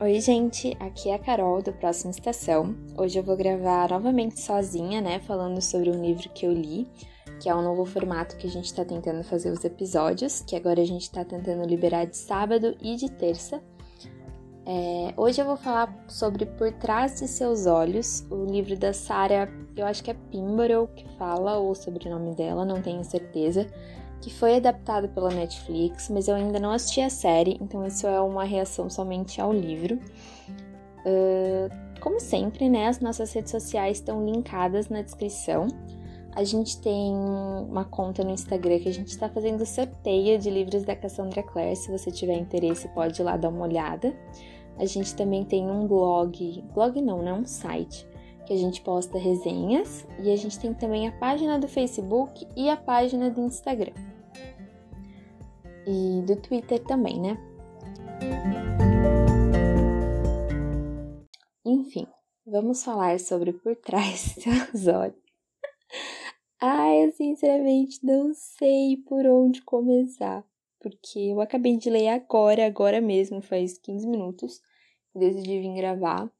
Oi, gente, aqui é a Carol do Próxima Estação. Hoje eu vou gravar novamente sozinha, né, falando sobre um livro que eu li, que é um novo formato que a gente tá tentando fazer os episódios, que agora a gente tá tentando liberar de sábado e de terça. É, hoje eu vou falar sobre Por Trás de Seus Olhos, o livro da Sarah, eu acho que é Pimborough que fala, ou o sobrenome dela, não tenho certeza que foi adaptado pela Netflix, mas eu ainda não assisti a série, então isso é uma reação somente ao livro. Uh, como sempre, né, as nossas redes sociais estão linkadas na descrição. A gente tem uma conta no Instagram que a gente está fazendo sorteio de livros da Cassandra Clare. Se você tiver interesse, pode ir lá dar uma olhada. A gente também tem um blog, blog não, né? Um site que a gente posta resenhas e a gente tem também a página do Facebook e a página do Instagram e do Twitter também, né? Enfim, vamos falar sobre por trás dos olhos. Ai, eu sinceramente não sei por onde começar, porque eu acabei de ler agora, agora mesmo, faz 15 minutos, decidi vir gravar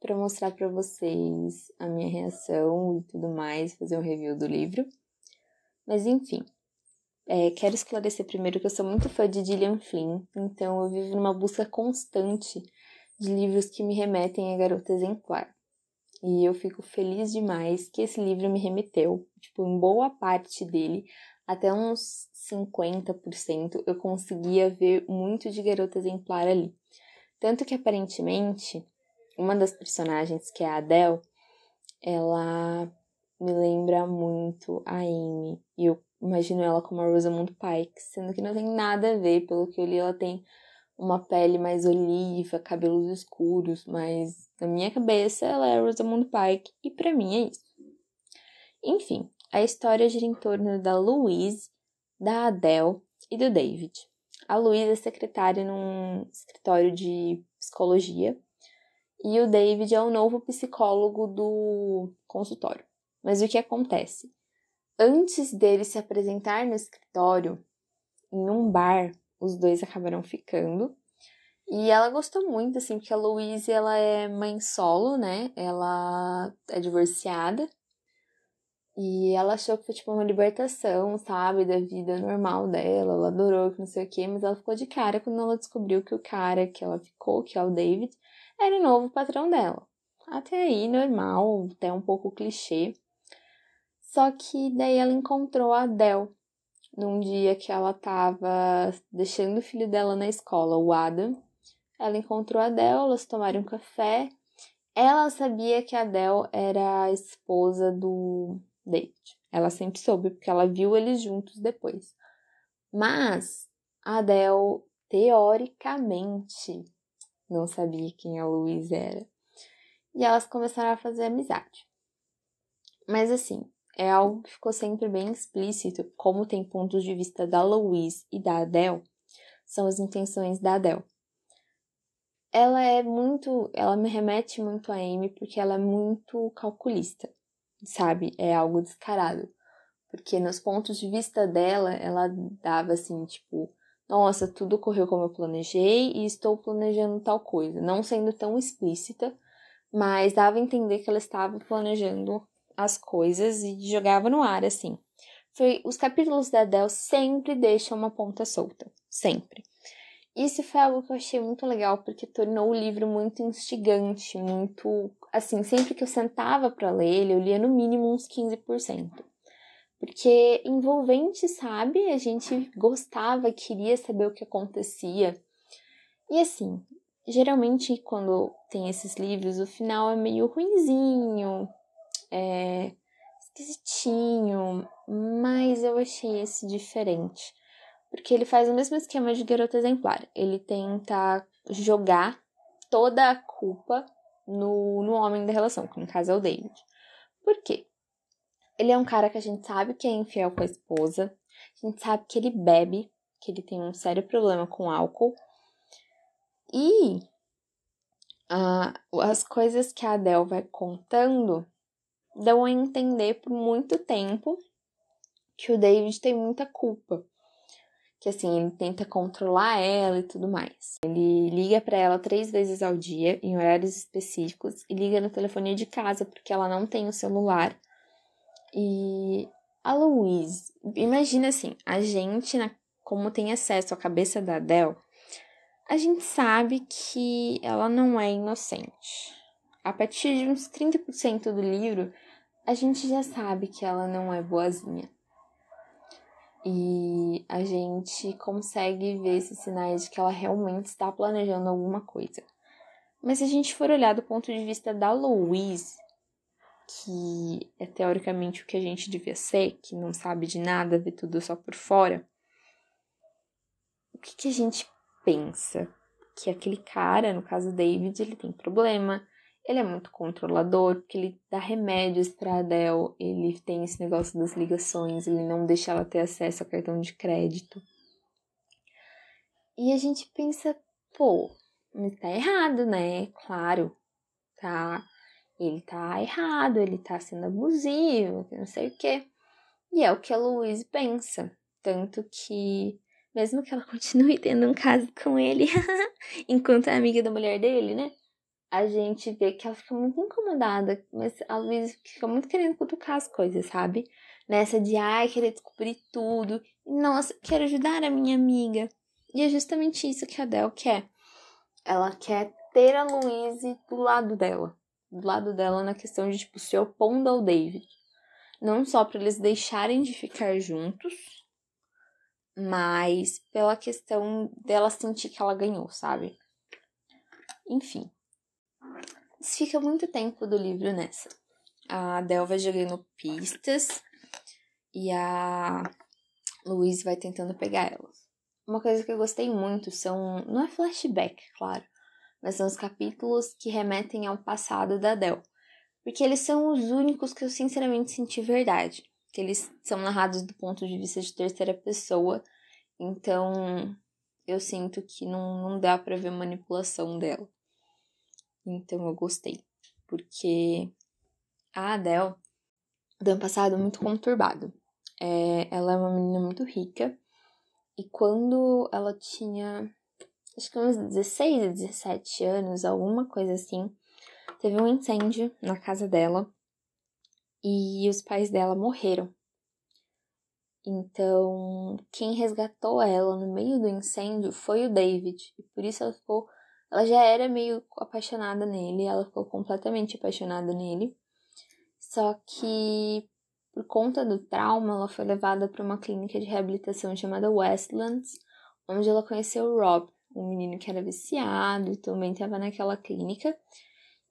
para mostrar para vocês a minha reação e tudo mais, fazer um review do livro. Mas enfim, é, quero esclarecer primeiro que eu sou muito fã de Gillian Flynn, então eu vivo numa busca constante de livros que me remetem a garota exemplar. E eu fico feliz demais que esse livro me remeteu, tipo, em boa parte dele, até uns 50%, eu conseguia ver muito de garota exemplar ali. Tanto que aparentemente, uma das personagens, que é a Adele, ela me lembra muito a Amy. E eu imagino ela como a Rosamund Pike, sendo que não tem nada a ver, pelo que eu li, ela tem uma pele mais oliva, cabelos escuros, mas na minha cabeça ela é a Rosamund Pike e para mim é isso. Enfim, a história gira em torno da Louise, da Adele e do David. A Louise é secretária num escritório de psicologia e o David é o novo psicólogo do consultório. Mas o que acontece? Antes dele se apresentar no escritório, em um bar, os dois acabaram ficando. E ela gostou muito, assim, porque a Louise, ela é mãe solo, né? Ela é divorciada. E ela achou que foi, tipo, uma libertação, sabe? Da vida normal dela. Ela adorou, que não sei o quê. Mas ela ficou de cara quando ela descobriu que o cara que ela ficou, que é o David, era o novo patrão dela. Até aí, normal, até um pouco clichê. Só que daí ela encontrou a Adele num dia que ela tava deixando o filho dela na escola, o Adam. Ela encontrou a Adele, elas tomaram um café. Ela sabia que a Adele era a esposa do David. Ela sempre soube, porque ela viu eles juntos depois. Mas a Adele, teoricamente, não sabia quem a Louise era. E elas começaram a fazer amizade. Mas assim, é algo que ficou sempre bem explícito, como tem pontos de vista da Louise e da Adele, são as intenções da Adele. Ela é muito, ela me remete muito a Amy porque ela é muito calculista, sabe? É algo descarado. Porque nos pontos de vista dela, ela dava assim, tipo, nossa, tudo correu como eu planejei e estou planejando tal coisa, não sendo tão explícita, mas dava a entender que ela estava planejando as coisas e jogava no ar, assim. Foi, os capítulos da Adele sempre deixam uma ponta solta. Sempre. Isso foi algo que eu achei muito legal, porque tornou o livro muito instigante, muito. Assim, sempre que eu sentava para ler ele, eu lia no mínimo uns 15%. Porque envolvente, sabe? A gente gostava, queria saber o que acontecia. E assim, geralmente quando tem esses livros, o final é meio ruinzinho, é, esquisitinho, mas eu achei esse diferente. Porque ele faz o mesmo esquema de garota exemplar. Ele tenta jogar toda a culpa no, no homem da relação, que no caso é o David. Por quê? Ele é um cara que a gente sabe que é infiel com a esposa, a gente sabe que ele bebe, que ele tem um sério problema com álcool. E uh, as coisas que a Adele vai contando dão a entender por muito tempo que o David tem muita culpa. que assim, ele tenta controlar ela e tudo mais. Ele liga para ela três vezes ao dia, em horários específicos, e liga no telefone de casa, porque ela não tem o celular. E a Louise, imagina assim, a gente, como tem acesso à cabeça da Adele, a gente sabe que ela não é inocente. A partir de uns 30% do livro, a gente já sabe que ela não é boazinha e a gente consegue ver esses sinais de que ela realmente está planejando alguma coisa. Mas se a gente for olhar do ponto de vista da Louise, que é teoricamente o que a gente devia ser, que não sabe de nada, vê tudo só por fora, o que, que a gente pensa? Que aquele cara, no caso David, ele tem problema, ele é muito controlador, porque ele dá remédios para Adele, ele tem esse negócio das ligações, ele não deixa ela ter acesso a cartão de crédito. E a gente pensa, pô, mas tá errado, né? Claro, tá. Ele tá errado, ele tá sendo abusivo, não sei o quê. E é o que a Louise pensa. Tanto que, mesmo que ela continue tendo um caso com ele, enquanto é amiga da mulher dele, né? A gente vê que ela fica muito incomodada, mas às vezes fica muito querendo cutucar as coisas, sabe? Nessa de, ai, querer descobrir tudo. Nossa, quero ajudar a minha amiga. E é justamente isso que a Adele quer. Ela quer ter a Louise do lado dela. Do lado dela na questão de, tipo, se opondo ao David. Não só para eles deixarem de ficar juntos, mas pela questão dela sentir que ela ganhou, sabe? Enfim, fica muito tempo do livro nessa. A Del vai jogando pistas e a Louise vai tentando pegar elas. Uma coisa que eu gostei muito são. Não é flashback, claro, mas são os capítulos que remetem ao passado da Del. Porque eles são os únicos que eu sinceramente senti verdade. Que eles são narrados do ponto de vista de terceira pessoa. Então eu sinto que não, não dá pra ver manipulação dela. Então eu gostei. Porque a Adele tem um passado muito conturbado. É, ela é uma menina muito rica. E quando ela tinha, acho que uns 16, 17 anos, alguma coisa assim, teve um incêndio na casa dela e os pais dela morreram. Então, quem resgatou ela no meio do incêndio foi o David, e por isso ela ficou ela já era meio apaixonada nele, ela ficou completamente apaixonada nele. Só que por conta do trauma, ela foi levada para uma clínica de reabilitação chamada Westlands, onde ela conheceu o Rob, um menino que era viciado e também estava naquela clínica.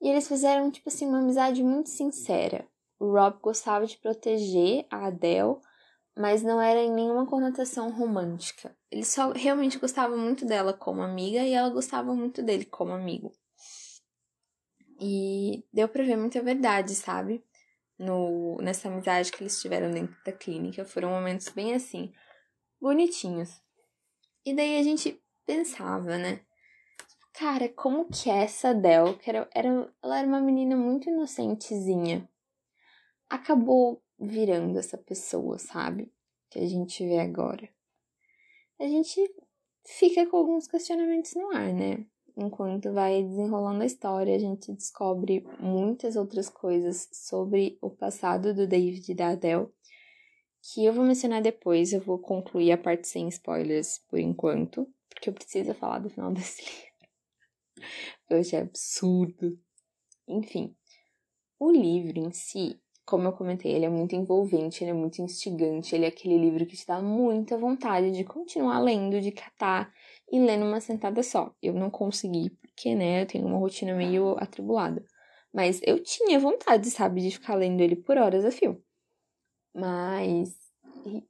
E eles fizeram, tipo assim, uma amizade muito sincera. O Rob gostava de proteger a Adele, mas não era em nenhuma conotação romântica. Ele só realmente gostava muito dela como amiga e ela gostava muito dele como amigo. E deu pra ver muita verdade, sabe? No, nessa amizade que eles tiveram dentro da clínica. Foram momentos bem assim, bonitinhos. E daí a gente pensava, né? Cara, como que é essa Del, que era, era, ela era uma menina muito inocentezinha, acabou virando essa pessoa, sabe? Que a gente vê agora. A gente fica com alguns questionamentos no ar, né? Enquanto vai desenrolando a história, a gente descobre muitas outras coisas sobre o passado do David e da Adele, que eu vou mencionar depois. Eu vou concluir a parte sem spoilers por enquanto, porque eu preciso falar do final desse livro. Hoje é absurdo. Enfim, o livro em si como eu comentei, ele é muito envolvente, ele é muito instigante, ele é aquele livro que te dá muita vontade de continuar lendo, de catar e ler numa sentada só. Eu não consegui, porque, né, eu tenho uma rotina meio atribulada. Mas eu tinha vontade, sabe, de ficar lendo ele por horas a fio. Mas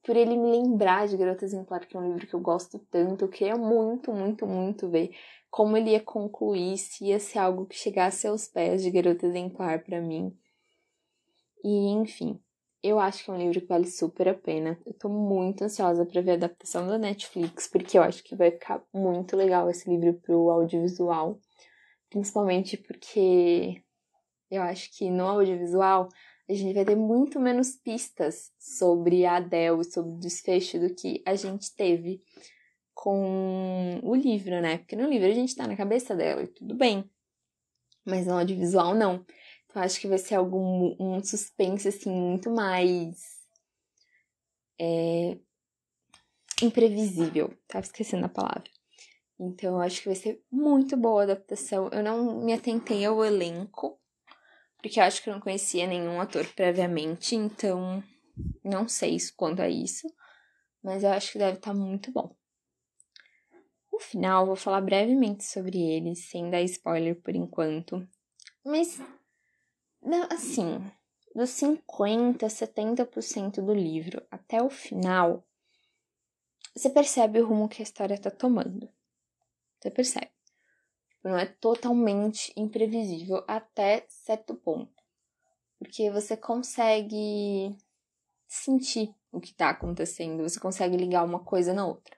por ele me lembrar de Garota Exemplar, que é um livro que eu gosto tanto, eu queria muito, muito, muito ver como ele ia concluir, se ia ser algo que chegasse aos pés de Garota Exemplar para mim. E, enfim, eu acho que é um livro que vale super a pena. Eu tô muito ansiosa para ver a adaptação da Netflix, porque eu acho que vai ficar muito legal esse livro pro audiovisual. Principalmente porque eu acho que no audiovisual a gente vai ter muito menos pistas sobre a Adele, sobre o desfecho do que a gente teve com o livro, né? Porque no livro a gente tá na cabeça dela e tudo bem. Mas no audiovisual não. Então acho que vai ser algum um suspense assim muito mais é, imprevisível. Tava esquecendo a palavra. Então eu acho que vai ser muito boa a adaptação. Eu não me atentei ao elenco, porque eu acho que eu não conhecia nenhum ator previamente, então não sei quanto a isso, mas eu acho que deve estar tá muito bom. No final, vou falar brevemente sobre ele, sem dar spoiler por enquanto, mas assim, dos 50, 70% do livro até o final, você percebe o rumo que a história está tomando. Você percebe não é totalmente imprevisível até certo ponto. Porque você consegue sentir o que está acontecendo, você consegue ligar uma coisa na outra.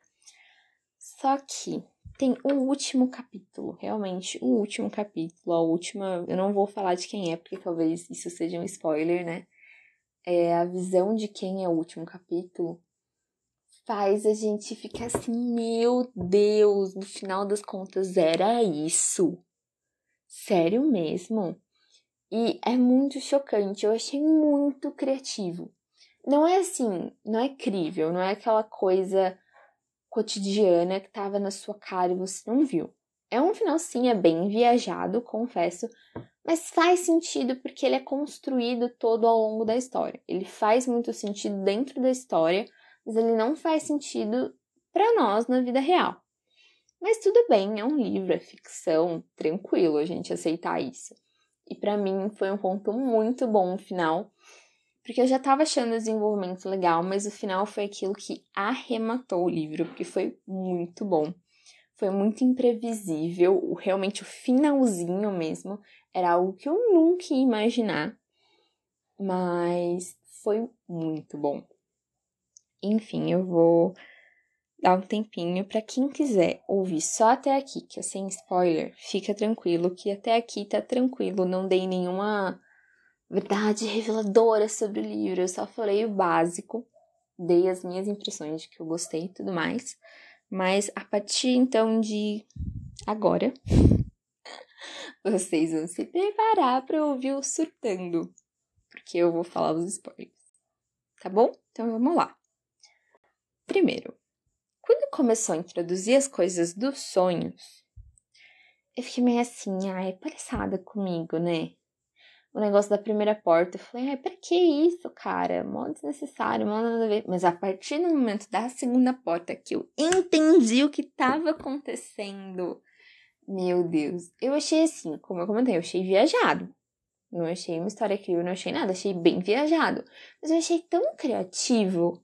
Só que tem o último capítulo, realmente o último capítulo, a última. Eu não vou falar de quem é, porque talvez isso seja um spoiler, né? É a visão de quem é o último capítulo faz a gente ficar assim, meu Deus, no final das contas era isso. Sério mesmo? E é muito chocante, eu achei muito criativo. Não é assim, não é crível, não é aquela coisa cotidiana que tava na sua cara e você não viu. É um final sim, é bem viajado, confesso, mas faz sentido porque ele é construído todo ao longo da história. Ele faz muito sentido dentro da história mas ele não faz sentido para nós na vida real. Mas tudo bem, é um livro, é ficção, tranquilo a gente aceitar isso. E para mim foi um ponto muito bom no final, porque eu já tava achando o desenvolvimento legal, mas o final foi aquilo que arrematou o livro, porque foi muito bom. Foi muito imprevisível, realmente o finalzinho mesmo era algo que eu nunca ia imaginar, mas foi muito bom. Enfim, eu vou dar um tempinho para quem quiser ouvir só até aqui, que é sem spoiler, fica tranquilo que até aqui tá tranquilo, não dei nenhuma verdade reveladora sobre o livro, eu só falei o básico, dei as minhas impressões de que eu gostei e tudo mais. Mas a partir então de agora, vocês vão se preparar para ouvir o surtando, porque eu vou falar os spoilers. Tá bom? Então vamos lá. Primeiro, quando começou a introduzir as coisas dos sonhos, eu fiquei meio assim, ai, palhaçada comigo, né? O negócio da primeira porta, eu falei, ai, pra que isso, cara? Mó desnecessário, mó nada a ver. Mas a partir do momento da segunda porta que eu entendi o que tava acontecendo, meu Deus, eu achei assim, como eu comentei, eu achei viajado. Não achei uma história incrível, não achei nada, achei bem viajado. Mas eu achei tão criativo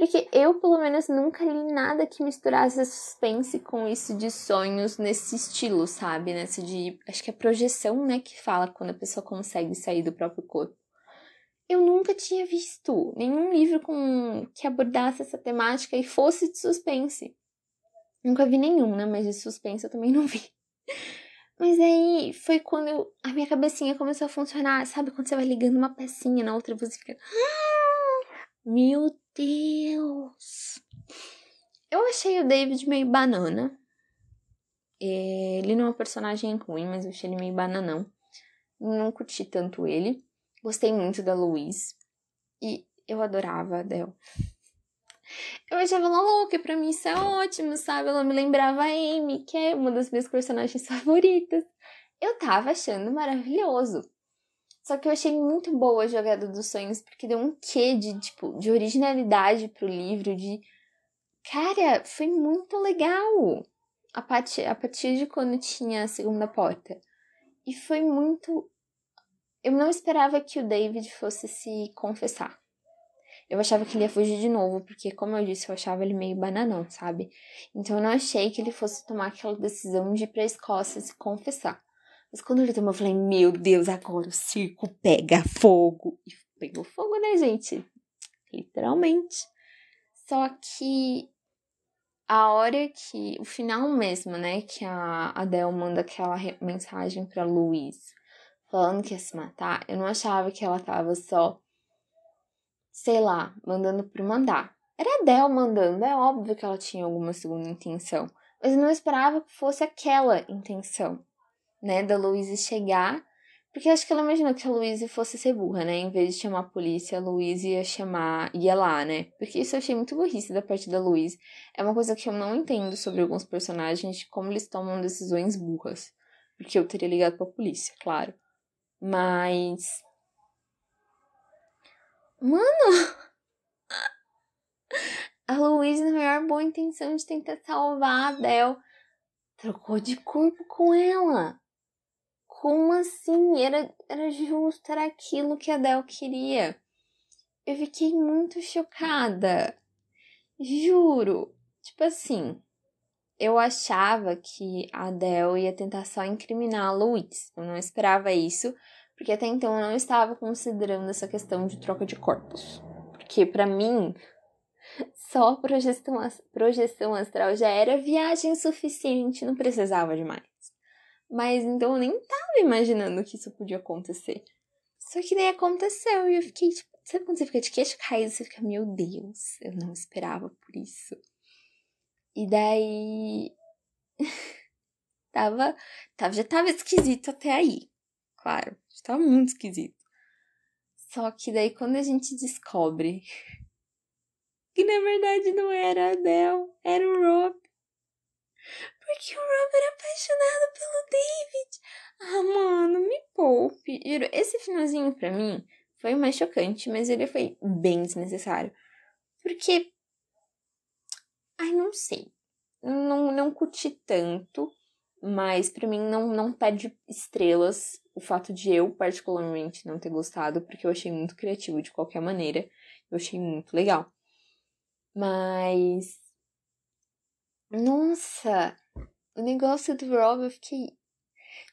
porque eu, pelo menos, nunca li nada que misturasse suspense com isso de sonhos nesse estilo, sabe? Nesse de. Acho que é projeção, né? Que fala quando a pessoa consegue sair do próprio corpo. Eu nunca tinha visto nenhum livro com que abordasse essa temática e fosse de suspense. Nunca vi nenhum, né? Mas de suspense eu também não vi. Mas aí foi quando eu, a minha cabecinha começou a funcionar. Sabe quando você vai ligando uma pecinha na outra você fica. Ah, meu Deus! Eu achei o David meio banana. Ele não é um personagem ruim, mas eu achei ele meio bananão. Não curti tanto ele. Gostei muito da Louise. E eu adorava a Adele. Eu achava ela louca, pra mim isso é ótimo, sabe? Ela me lembrava a Amy, que é uma das minhas personagens favoritas. Eu tava achando maravilhoso. Só que eu achei muito boa a jogada dos sonhos, porque deu um quê de, tipo, de originalidade pro livro, de. Cara, foi muito legal! A partir, a partir de quando tinha a segunda porta. E foi muito. Eu não esperava que o David fosse se confessar. Eu achava que ele ia fugir de novo, porque, como eu disse, eu achava ele meio bananão, sabe? Então eu não achei que ele fosse tomar aquela decisão de ir pra Escócia se confessar. Mas quando ele tomou, eu falei, meu Deus, agora o circo pega fogo. E pegou fogo, né, gente? Literalmente. Só que a hora que. O final mesmo, né? Que a Adele manda aquela mensagem pra Luiz. falando que ia se matar, eu não achava que ela tava só, sei lá, mandando por mandar. Era a Del mandando, é óbvio que ela tinha alguma segunda intenção, mas eu não esperava que fosse aquela intenção, né, da Louise chegar porque acho que ela imaginou que a Louise fosse ser burra, né? Em vez de chamar a polícia, a Louise ia chamar. ia lá, né? Porque isso eu achei muito burrice da parte da Louise. É uma coisa que eu não entendo sobre alguns personagens, como eles tomam decisões burras. Porque eu teria ligado pra polícia, claro. Mas. Mano! A Louise, na maior boa intenção de tentar salvar a Adele, trocou de corpo com ela. Como assim? Era, era justo, era aquilo que a Del queria. Eu fiquei muito chocada. Juro. Tipo assim, eu achava que a Del ia tentar só incriminar a Luiz. Eu não esperava isso, porque até então eu não estava considerando essa questão de troca de corpos. Porque para mim, só projeção, projeção astral já era viagem suficiente, não precisava de mais. Mas então eu nem tava imaginando que isso podia acontecer. Só que daí aconteceu e eu fiquei, tipo, sabe quando você fica de queixo caído? Você fica, meu Deus, eu não esperava por isso. E daí. tava, tava. Já tava esquisito até aí. Claro, já tava muito esquisito. Só que daí quando a gente descobre que na verdade não era a Adele, era o Rob. Porque o Rob era apaixonado pelo David. Ah, mano, me poupe. Esse finalzinho pra mim foi mais chocante, mas ele foi bem desnecessário. Porque. Ai, não sei. Não, não curti tanto, mas para mim não, não perde estrelas o fato de eu, particularmente, não ter gostado, porque eu achei muito criativo de qualquer maneira. Eu achei muito legal. Mas. Nossa! O negócio do Rob, eu fiquei.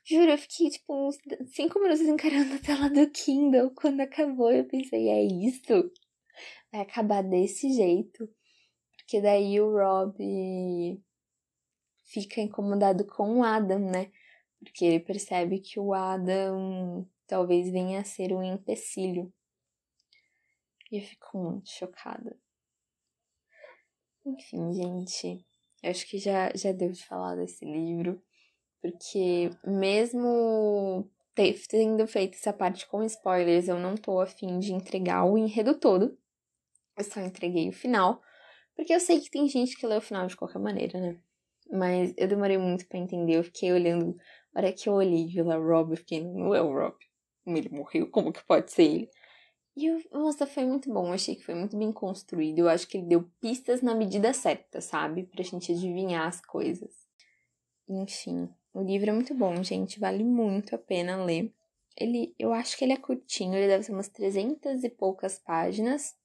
Juro, eu fiquei tipo uns 5 minutos encarando a tela do Kindle. Quando acabou, eu pensei, é isso? Vai acabar desse jeito. Porque daí o Rob fica incomodado com o Adam, né? Porque ele percebe que o Adam talvez venha a ser um empecilho. E eu fico muito chocada. Enfim, gente. Acho que já, já deu de falar desse livro, porque mesmo tendo feito essa parte com spoilers, eu não tô afim de entregar o enredo todo. Eu só entreguei o final, porque eu sei que tem gente que lê o final de qualquer maneira, né? Mas eu demorei muito para entender, eu fiquei olhando. A hora que eu olhei Vila Rob, eu fiquei, não é o Rob. Ele morreu, como que pode ser ele? E o Nossa, foi muito bom. Eu achei que foi muito bem construído. Eu acho que ele deu pistas na medida certa, sabe? Pra gente adivinhar as coisas. Enfim, o livro é muito bom, gente. Vale muito a pena ler. Ele, eu acho que ele é curtinho, ele deve ser umas 300 e poucas páginas.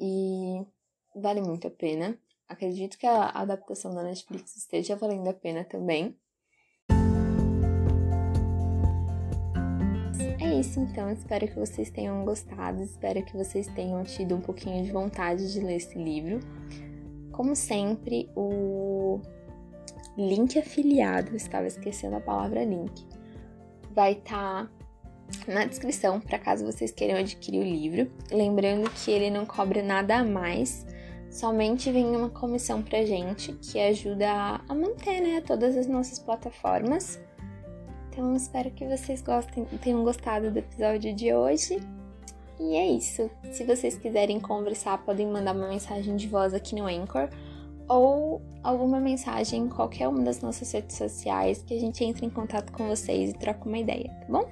E vale muito a pena. Acredito que a adaptação da Netflix esteja valendo a pena também. Isso então, espero que vocês tenham gostado, espero que vocês tenham tido um pouquinho de vontade de ler esse livro. Como sempre, o link afiliado, estava esquecendo a palavra link, vai estar tá na descrição para caso vocês queiram adquirir o livro. Lembrando que ele não cobra nada a mais, somente vem uma comissão pra gente que ajuda a manter né, todas as nossas plataformas então espero que vocês gostem, tenham gostado do episódio de hoje. E é isso. Se vocês quiserem conversar, podem mandar uma mensagem de voz aqui no Anchor ou alguma mensagem em qualquer uma das nossas redes sociais que a gente entre em contato com vocês e troca uma ideia, tá bom?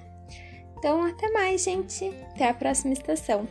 Então, até mais, gente. Até a próxima estação.